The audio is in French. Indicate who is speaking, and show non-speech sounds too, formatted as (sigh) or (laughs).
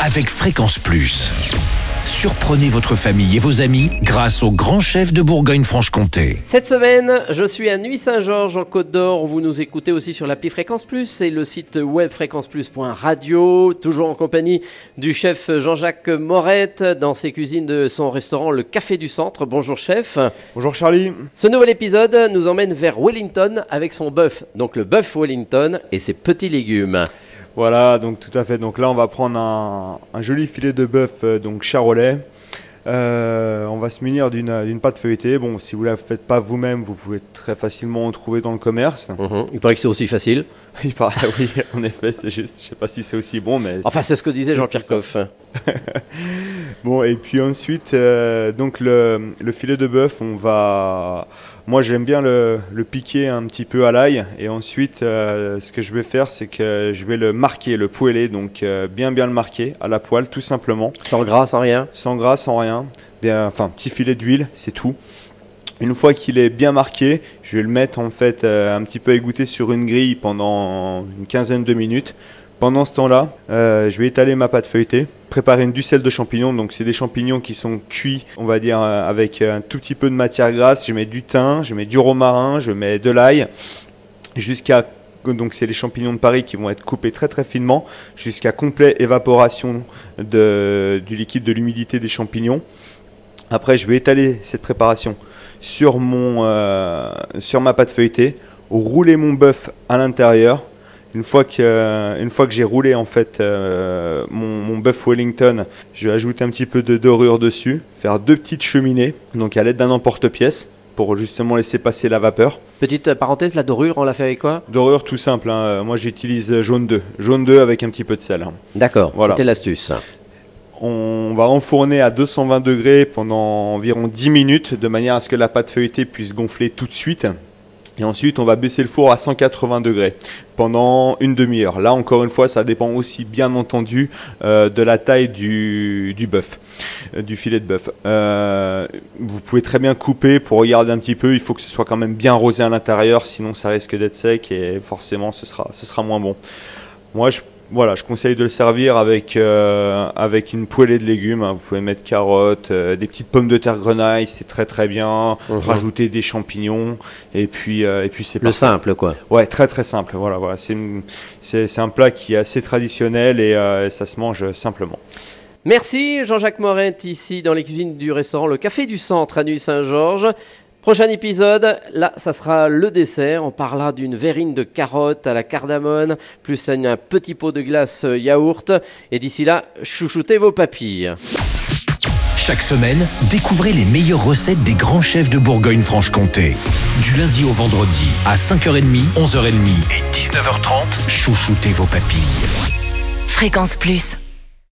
Speaker 1: avec Fréquence Plus. Surprenez votre famille et vos amis grâce au grand chef de Bourgogne-Franche-Comté.
Speaker 2: Cette semaine, je suis à Nuit-Saint-Georges en Côte d'Or. Vous nous écoutez aussi sur l'appli Fréquence Plus et le site web fréquenceplus.radio. Toujours en compagnie du chef Jean-Jacques Morette dans ses cuisines de son restaurant Le Café du Centre. Bonjour chef.
Speaker 3: Bonjour Charlie.
Speaker 2: Ce nouvel épisode nous emmène vers Wellington avec son bœuf. Donc le bœuf Wellington et ses petits légumes.
Speaker 3: Voilà, donc tout à fait. Donc là, on va prendre un, joli filet de bœuf, euh, donc charolais. Euh, on va se munir d'une pâte feuilletée. Bon, si vous ne la faites pas vous-même, vous pouvez très facilement en trouver dans le commerce.
Speaker 2: Mhm. Il paraît que c'est aussi facile. (laughs)
Speaker 3: Il paraît, oui, en effet, c'est juste. Je ne sais pas si c'est aussi bon, mais.
Speaker 2: Enfin, c'est ce que disait Jean-Pierre Coff. (laughs)
Speaker 3: bon, et puis ensuite, euh, donc le, filet de bœuf, on va. Moi, j'aime bien le, piquer un petit peu à l'ail. Et ensuite, euh, ce que je vais faire, c'est que je vais le marquer, le poêler. Donc, euh, bien, bien le marquer à la poêle, tout simplement.
Speaker 2: Sans gras, sans rien
Speaker 3: Sans gras, sans rien. Bien, enfin, petit filet d'huile, c'est tout. Une fois qu'il est bien marqué, je vais le mettre en fait un petit peu égoutter sur une grille pendant une quinzaine de minutes pendant ce temps-là, euh, je vais étaler ma pâte feuilletée, préparer une ducelle de champignons. Donc, c'est des champignons qui sont cuits, on va dire, euh, avec un tout petit peu de matière grasse. Je mets du thym, je mets du romarin, je mets de l'ail, jusqu'à donc c'est les champignons de Paris qui vont être coupés très très finement jusqu'à complète évaporation de, du liquide de l'humidité des champignons. Après, je vais étaler cette préparation sur, mon, euh, sur ma pâte feuilletée, rouler mon bœuf à l'intérieur une fois que, euh, une fois que j'ai roulé en fait euh, mon, mon bœuf Wellington, je vais ajouter un petit peu de dorure dessus, faire deux petites cheminées, donc à l'aide d'un emporte-pièce pour justement laisser passer la vapeur.
Speaker 2: Petite parenthèse, la dorure, on l'a fait avec quoi?
Speaker 3: Dorure tout simple, hein. moi j'utilise jaune 2, jaune 2 avec un petit peu de sel. Hein.
Speaker 2: D'accord, voilà. c'était l'astuce.
Speaker 3: On va enfourner à 220 degrés pendant environ 10 minutes de manière à ce que la pâte feuilletée puisse gonfler tout de suite. Et ensuite, on va baisser le four à 180 degrés pendant une demi-heure. Là, encore une fois, ça dépend aussi, bien entendu, euh, de la taille du, du bœuf, euh, du filet de bœuf. Euh, vous pouvez très bien couper pour regarder un petit peu. Il faut que ce soit quand même bien rosé à l'intérieur, sinon ça risque d'être sec et forcément, ce sera, ce sera moins bon. Moi, je voilà, je conseille de le servir avec, euh, avec une poêlée de légumes. Hein. Vous pouvez mettre carottes, euh, des petites pommes de terre grenaille, c'est très très bien. Mhm. Rajouter des champignons et puis, euh, et puis c'est
Speaker 2: Le simple quoi.
Speaker 3: Ouais, très très simple. Voilà, voilà. C'est un plat qui est assez traditionnel et ça se mange simplement.
Speaker 2: Merci Jean-Jacques Moret ici dans les cuisines du restaurant Le Café du Centre à Nuit-Saint-Georges. Prochain épisode, là, ça sera le dessert. On parlera d'une verrine de carottes à la cardamone, plus un petit pot de glace euh, yaourt. Et d'ici là, chouchoutez vos papilles.
Speaker 1: Chaque semaine, découvrez les meilleures recettes des grands chefs de Bourgogne-Franche-Comté. Du lundi au vendredi, à 5h30, 11h30 et 19h30, chouchoutez vos papilles.
Speaker 4: Fréquence Plus.